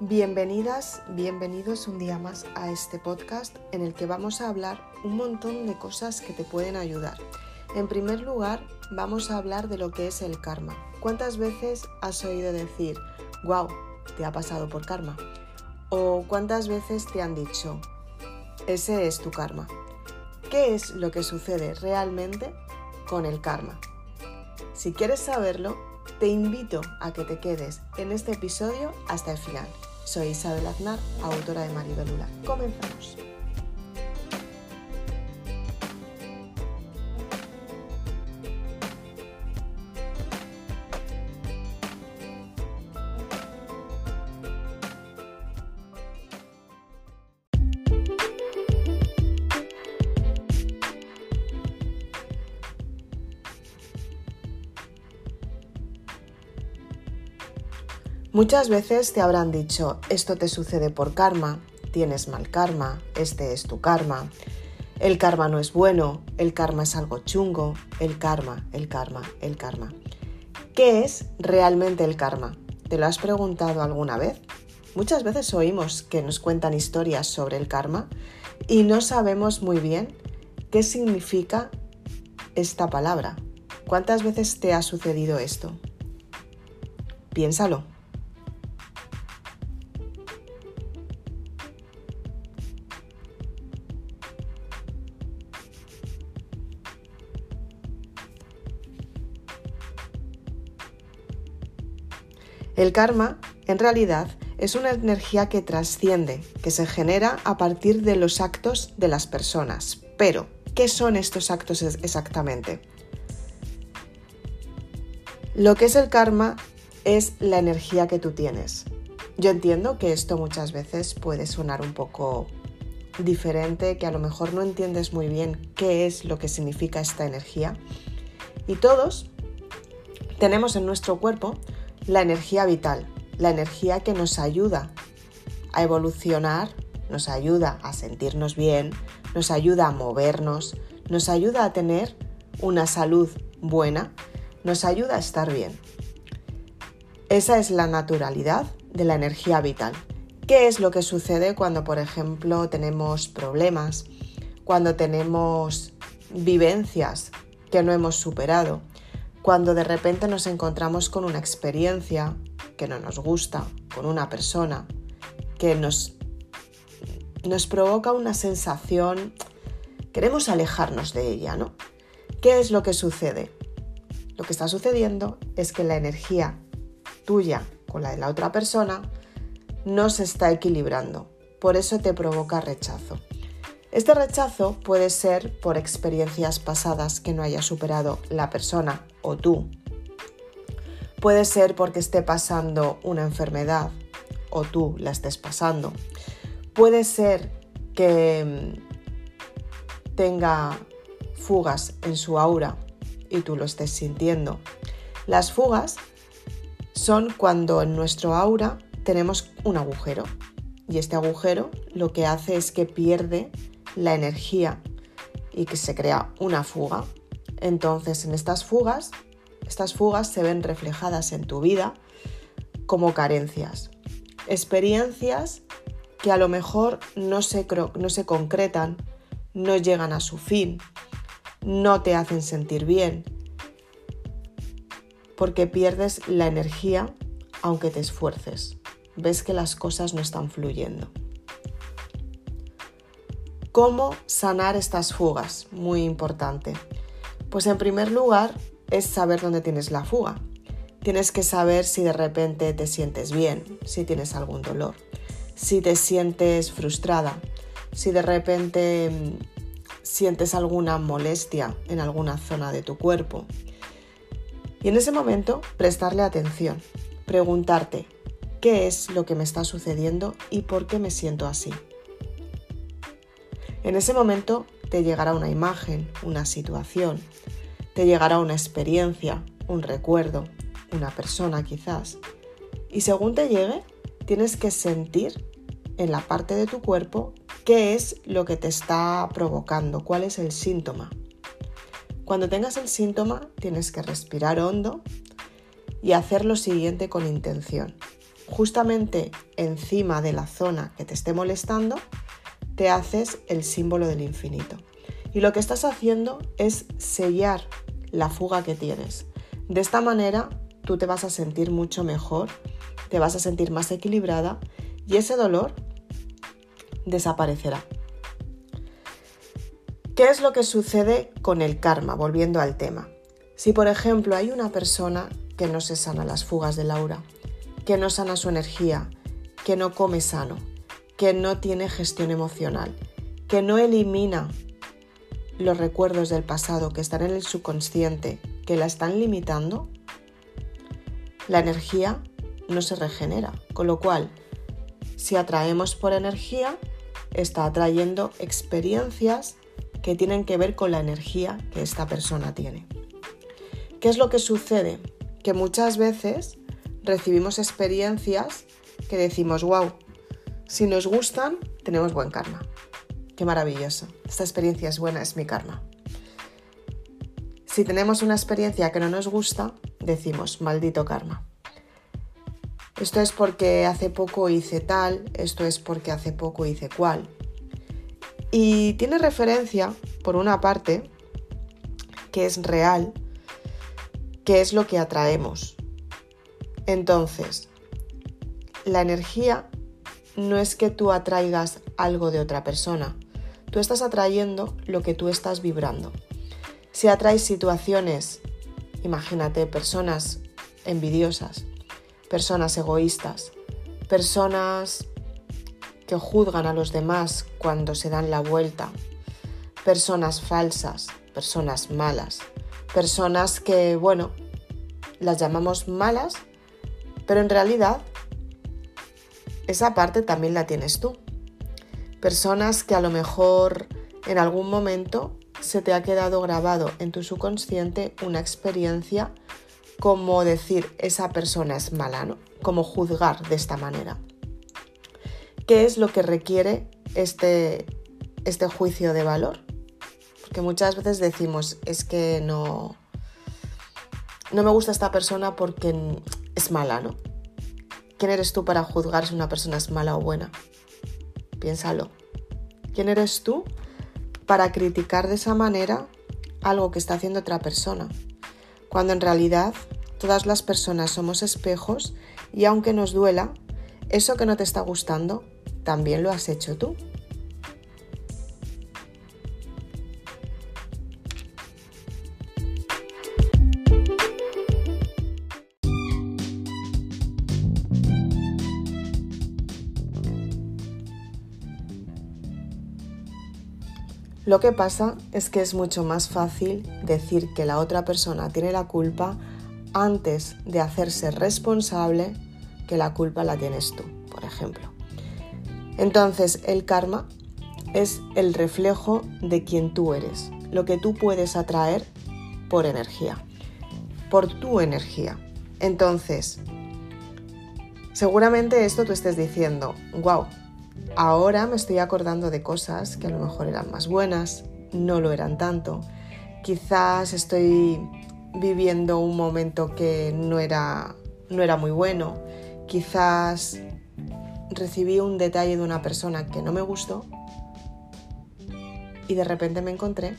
Bienvenidas, bienvenidos un día más a este podcast en el que vamos a hablar un montón de cosas que te pueden ayudar. En primer lugar, vamos a hablar de lo que es el karma. ¿Cuántas veces has oído decir, wow, te ha pasado por karma? ¿O cuántas veces te han dicho, ese es tu karma? ¿Qué es lo que sucede realmente con el karma? Si quieres saberlo, te invito a que te quedes en este episodio hasta el final. Soy Isabel Aznar, autora de Maribelula. Comenzamos. Muchas veces te habrán dicho, esto te sucede por karma, tienes mal karma, este es tu karma, el karma no es bueno, el karma es algo chungo, el karma, el karma, el karma. ¿Qué es realmente el karma? ¿Te lo has preguntado alguna vez? Muchas veces oímos que nos cuentan historias sobre el karma y no sabemos muy bien qué significa esta palabra. ¿Cuántas veces te ha sucedido esto? Piénsalo. El karma, en realidad, es una energía que trasciende, que se genera a partir de los actos de las personas. Pero, ¿qué son estos actos exactamente? Lo que es el karma es la energía que tú tienes. Yo entiendo que esto muchas veces puede sonar un poco diferente, que a lo mejor no entiendes muy bien qué es lo que significa esta energía. Y todos tenemos en nuestro cuerpo la energía vital, la energía que nos ayuda a evolucionar, nos ayuda a sentirnos bien, nos ayuda a movernos, nos ayuda a tener una salud buena, nos ayuda a estar bien. Esa es la naturalidad de la energía vital. ¿Qué es lo que sucede cuando, por ejemplo, tenemos problemas, cuando tenemos vivencias que no hemos superado? Cuando de repente nos encontramos con una experiencia que no nos gusta, con una persona que nos, nos provoca una sensación, queremos alejarnos de ella, ¿no? ¿Qué es lo que sucede? Lo que está sucediendo es que la energía tuya con la de la otra persona no se está equilibrando, por eso te provoca rechazo. Este rechazo puede ser por experiencias pasadas que no haya superado la persona o tú. Puede ser porque esté pasando una enfermedad o tú la estés pasando. Puede ser que mm, tenga fugas en su aura y tú lo estés sintiendo. Las fugas son cuando en nuestro aura tenemos un agujero y este agujero lo que hace es que pierde la energía y que se crea una fuga entonces, en estas fugas, estas fugas se ven reflejadas en tu vida como carencias, experiencias que a lo mejor no se, no se concretan, no llegan a su fin, no te hacen sentir bien, porque pierdes la energía aunque te esfuerces. Ves que las cosas no están fluyendo. ¿Cómo sanar estas fugas? Muy importante. Pues en primer lugar es saber dónde tienes la fuga. Tienes que saber si de repente te sientes bien, si tienes algún dolor, si te sientes frustrada, si de repente mm, sientes alguna molestia en alguna zona de tu cuerpo. Y en ese momento prestarle atención, preguntarte qué es lo que me está sucediendo y por qué me siento así. En ese momento te llegará una imagen, una situación, te llegará una experiencia, un recuerdo, una persona quizás. Y según te llegue, tienes que sentir en la parte de tu cuerpo qué es lo que te está provocando, cuál es el síntoma. Cuando tengas el síntoma, tienes que respirar hondo y hacer lo siguiente con intención. justamente encima de la zona que te esté molestando, te haces el símbolo del infinito. Y lo que estás haciendo es sellar la fuga que tienes. De esta manera tú te vas a sentir mucho mejor, te vas a sentir más equilibrada y ese dolor desaparecerá. ¿Qué es lo que sucede con el karma? Volviendo al tema. Si por ejemplo hay una persona que no se sana las fugas de Laura, que no sana su energía, que no come sano, que no tiene gestión emocional, que no elimina los recuerdos del pasado que están en el subconsciente, que la están limitando, la energía no se regenera. Con lo cual, si atraemos por energía, está atrayendo experiencias que tienen que ver con la energía que esta persona tiene. ¿Qué es lo que sucede? Que muchas veces recibimos experiencias que decimos, wow, si nos gustan, tenemos buen karma. Qué maravilloso. Esta experiencia es buena, es mi karma. Si tenemos una experiencia que no nos gusta, decimos, maldito karma. Esto es porque hace poco hice tal, esto es porque hace poco hice cual. Y tiene referencia, por una parte, que es real, que es lo que atraemos. Entonces, la energía no es que tú atraigas algo de otra persona, tú estás atrayendo lo que tú estás vibrando. Si atraes situaciones, imagínate, personas envidiosas, personas egoístas, personas que juzgan a los demás cuando se dan la vuelta, personas falsas, personas malas, personas que, bueno, las llamamos malas pero en realidad, esa parte también la tienes tú. Personas que a lo mejor en algún momento se te ha quedado grabado en tu subconsciente una experiencia como decir esa persona es mala, ¿no? Como juzgar de esta manera. ¿Qué es lo que requiere este, este juicio de valor? Porque muchas veces decimos, es que no, no me gusta esta persona porque es mala, ¿no? ¿Quién eres tú para juzgar si una persona es mala o buena? Piénsalo. ¿Quién eres tú para criticar de esa manera algo que está haciendo otra persona? Cuando en realidad todas las personas somos espejos y aunque nos duela, eso que no te está gustando, también lo has hecho tú. Lo que pasa es que es mucho más fácil decir que la otra persona tiene la culpa antes de hacerse responsable que la culpa la tienes tú, por ejemplo. Entonces, el karma es el reflejo de quien tú eres, lo que tú puedes atraer por energía, por tu energía. Entonces, seguramente esto tú estés diciendo, wow, Ahora me estoy acordando de cosas que a lo mejor eran más buenas, no lo eran tanto. Quizás estoy viviendo un momento que no era, no era muy bueno. Quizás recibí un detalle de una persona que no me gustó y de repente me encontré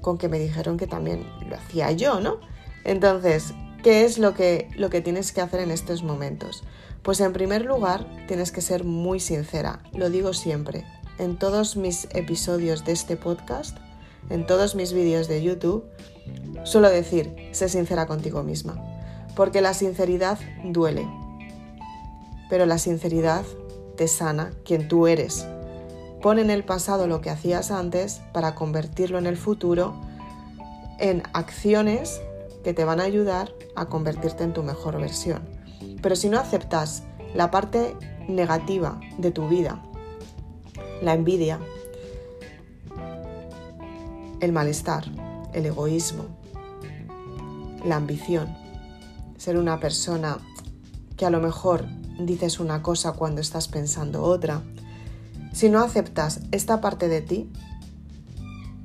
con que me dijeron que también lo hacía yo, ¿no? Entonces, ¿qué es lo que, lo que tienes que hacer en estos momentos? Pues en primer lugar, tienes que ser muy sincera, lo digo siempre. En todos mis episodios de este podcast, en todos mis vídeos de YouTube, suelo decir, sé sincera contigo misma, porque la sinceridad duele, pero la sinceridad te sana quien tú eres. Pon en el pasado lo que hacías antes para convertirlo en el futuro en acciones que te van a ayudar a convertirte en tu mejor versión. Pero si no aceptas la parte negativa de tu vida, la envidia, el malestar, el egoísmo, la ambición, ser una persona que a lo mejor dices una cosa cuando estás pensando otra, si no aceptas esta parte de ti,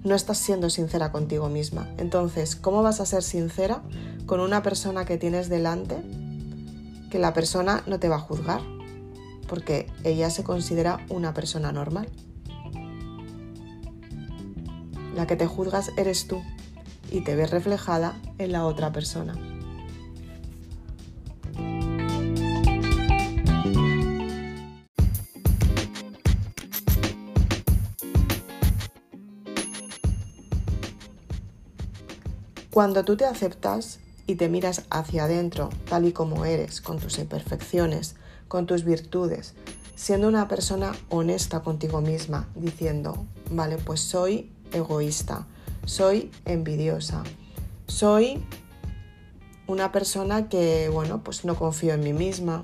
no estás siendo sincera contigo misma. Entonces, ¿cómo vas a ser sincera con una persona que tienes delante que la persona no te va a juzgar, porque ella se considera una persona normal. La que te juzgas eres tú y te ves reflejada en la otra persona. Cuando tú te aceptas y te miras hacia adentro tal y como eres, con tus imperfecciones, con tus virtudes, siendo una persona honesta contigo misma, diciendo, vale, pues soy egoísta, soy envidiosa, soy una persona que, bueno, pues no confío en mí misma,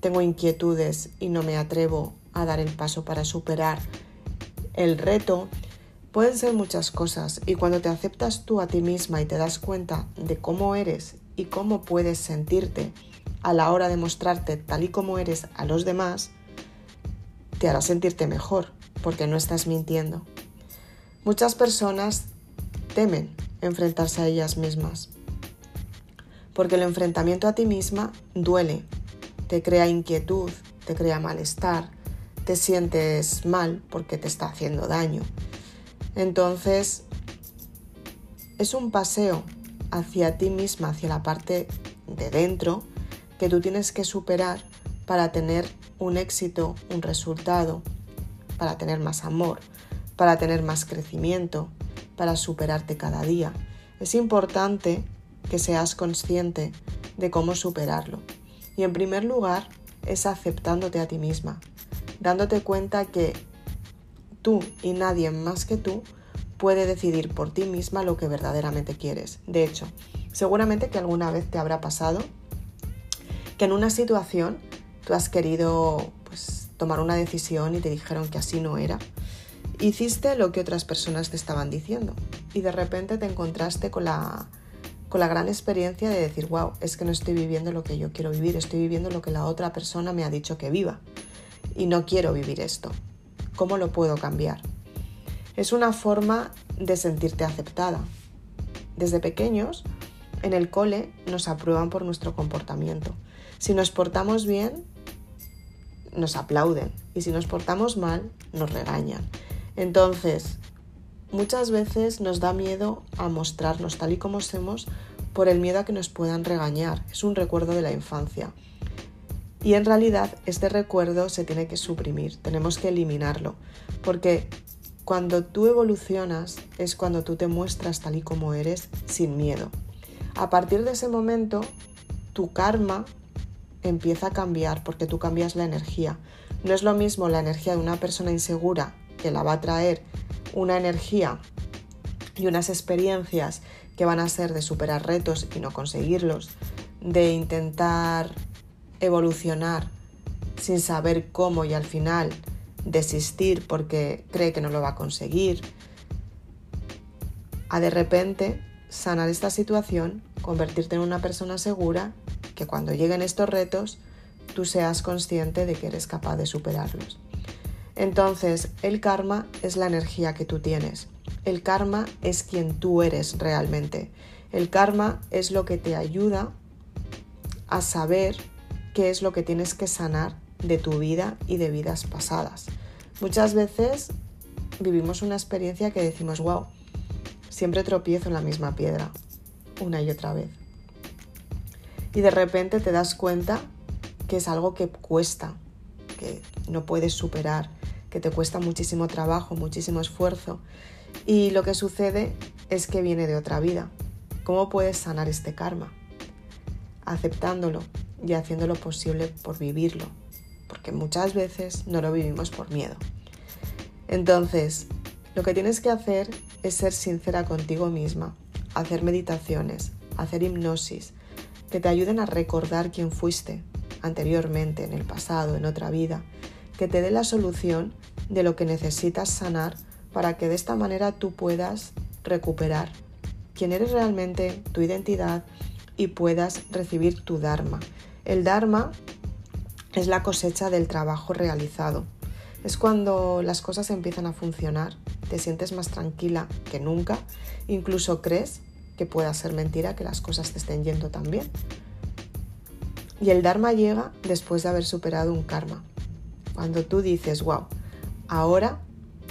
tengo inquietudes y no me atrevo a dar el paso para superar el reto, Pueden ser muchas cosas y cuando te aceptas tú a ti misma y te das cuenta de cómo eres y cómo puedes sentirte a la hora de mostrarte tal y como eres a los demás, te hará sentirte mejor porque no estás mintiendo. Muchas personas temen enfrentarse a ellas mismas porque el enfrentamiento a ti misma duele, te crea inquietud, te crea malestar, te sientes mal porque te está haciendo daño entonces, es un paseo hacia ti misma, hacia la parte de dentro, que tú tienes que superar para tener un éxito, un resultado, para tener más amor, para tener más crecimiento, para superarte cada día. Es importante que seas consciente de cómo superarlo. Y en primer lugar es aceptándote a ti misma, dándote cuenta que tú y nadie más que tú puede decidir por ti misma lo que verdaderamente quieres. De hecho, seguramente que alguna vez te habrá pasado que en una situación tú has querido pues, tomar una decisión y te dijeron que así no era. Hiciste lo que otras personas te estaban diciendo y de repente te encontraste con la, con la gran experiencia de decir, wow, es que no estoy viviendo lo que yo quiero vivir, estoy viviendo lo que la otra persona me ha dicho que viva y no quiero vivir esto. ¿Cómo lo puedo cambiar? Es una forma de sentirte aceptada. Desde pequeños, en el cole nos aprueban por nuestro comportamiento. Si nos portamos bien, nos aplauden y si nos portamos mal, nos regañan. Entonces, muchas veces nos da miedo a mostrarnos tal y como somos por el miedo a que nos puedan regañar. Es un recuerdo de la infancia. Y en realidad este recuerdo se tiene que suprimir, tenemos que eliminarlo, porque cuando tú evolucionas es cuando tú te muestras tal y como eres sin miedo. A partir de ese momento, tu karma empieza a cambiar porque tú cambias la energía. No es lo mismo la energía de una persona insegura que la va a traer una energía y unas experiencias que van a ser de superar retos y no conseguirlos, de intentar evolucionar sin saber cómo y al final desistir porque cree que no lo va a conseguir, a de repente sanar esta situación, convertirte en una persona segura que cuando lleguen estos retos tú seas consciente de que eres capaz de superarlos. Entonces, el karma es la energía que tú tienes. El karma es quien tú eres realmente. El karma es lo que te ayuda a saber qué es lo que tienes que sanar de tu vida y de vidas pasadas. Muchas veces vivimos una experiencia que decimos, wow, siempre tropiezo en la misma piedra, una y otra vez. Y de repente te das cuenta que es algo que cuesta, que no puedes superar, que te cuesta muchísimo trabajo, muchísimo esfuerzo. Y lo que sucede es que viene de otra vida. ¿Cómo puedes sanar este karma? Aceptándolo y haciendo lo posible por vivirlo, porque muchas veces no lo vivimos por miedo. Entonces, lo que tienes que hacer es ser sincera contigo misma, hacer meditaciones, hacer hipnosis, que te ayuden a recordar quién fuiste anteriormente, en el pasado, en otra vida, que te dé la solución de lo que necesitas sanar para que de esta manera tú puedas recuperar quién eres realmente, tu identidad y puedas recibir tu Dharma. El Dharma es la cosecha del trabajo realizado. Es cuando las cosas empiezan a funcionar, te sientes más tranquila que nunca, incluso crees que pueda ser mentira que las cosas te estén yendo tan bien. Y el Dharma llega después de haber superado un karma. Cuando tú dices, wow, ahora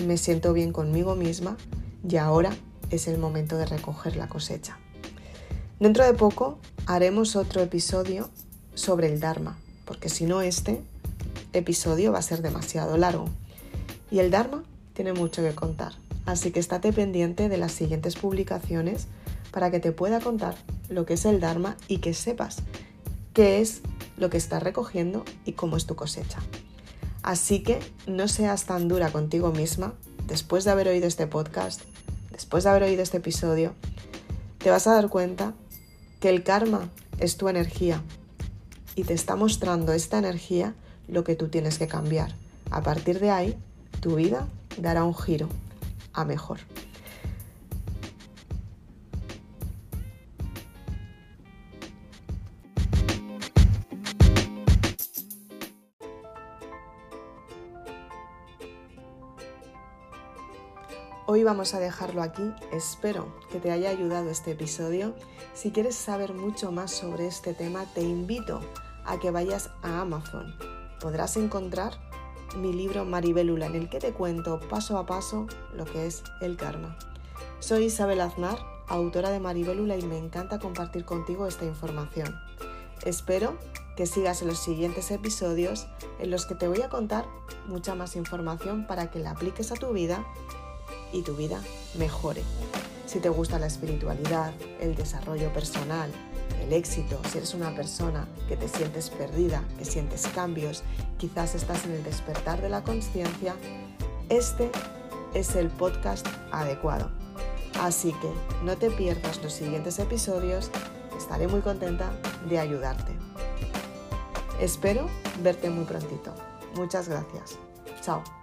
me siento bien conmigo misma y ahora es el momento de recoger la cosecha. Dentro de poco haremos otro episodio sobre el Dharma, porque si no este episodio va a ser demasiado largo. Y el Dharma tiene mucho que contar, así que estate pendiente de las siguientes publicaciones para que te pueda contar lo que es el Dharma y que sepas qué es lo que estás recogiendo y cómo es tu cosecha. Así que no seas tan dura contigo misma después de haber oído este podcast, después de haber oído este episodio, te vas a dar cuenta que el karma es tu energía y te está mostrando esta energía lo que tú tienes que cambiar. A partir de ahí, tu vida dará un giro a mejor. Hoy vamos a dejarlo aquí. Espero que te haya ayudado este episodio. Si quieres saber mucho más sobre este tema, te invito a que vayas a Amazon. Podrás encontrar mi libro Maribelula en el que te cuento paso a paso lo que es el karma. Soy Isabel Aznar, autora de Maribelula y me encanta compartir contigo esta información. Espero que sigas en los siguientes episodios en los que te voy a contar mucha más información para que la apliques a tu vida y tu vida mejore. Si te gusta la espiritualidad, el desarrollo personal, el éxito, si eres una persona que te sientes perdida, que sientes cambios, quizás estás en el despertar de la conciencia, este es el podcast adecuado. Así que no te pierdas los siguientes episodios, estaré muy contenta de ayudarte. Espero verte muy prontito. Muchas gracias. Chao.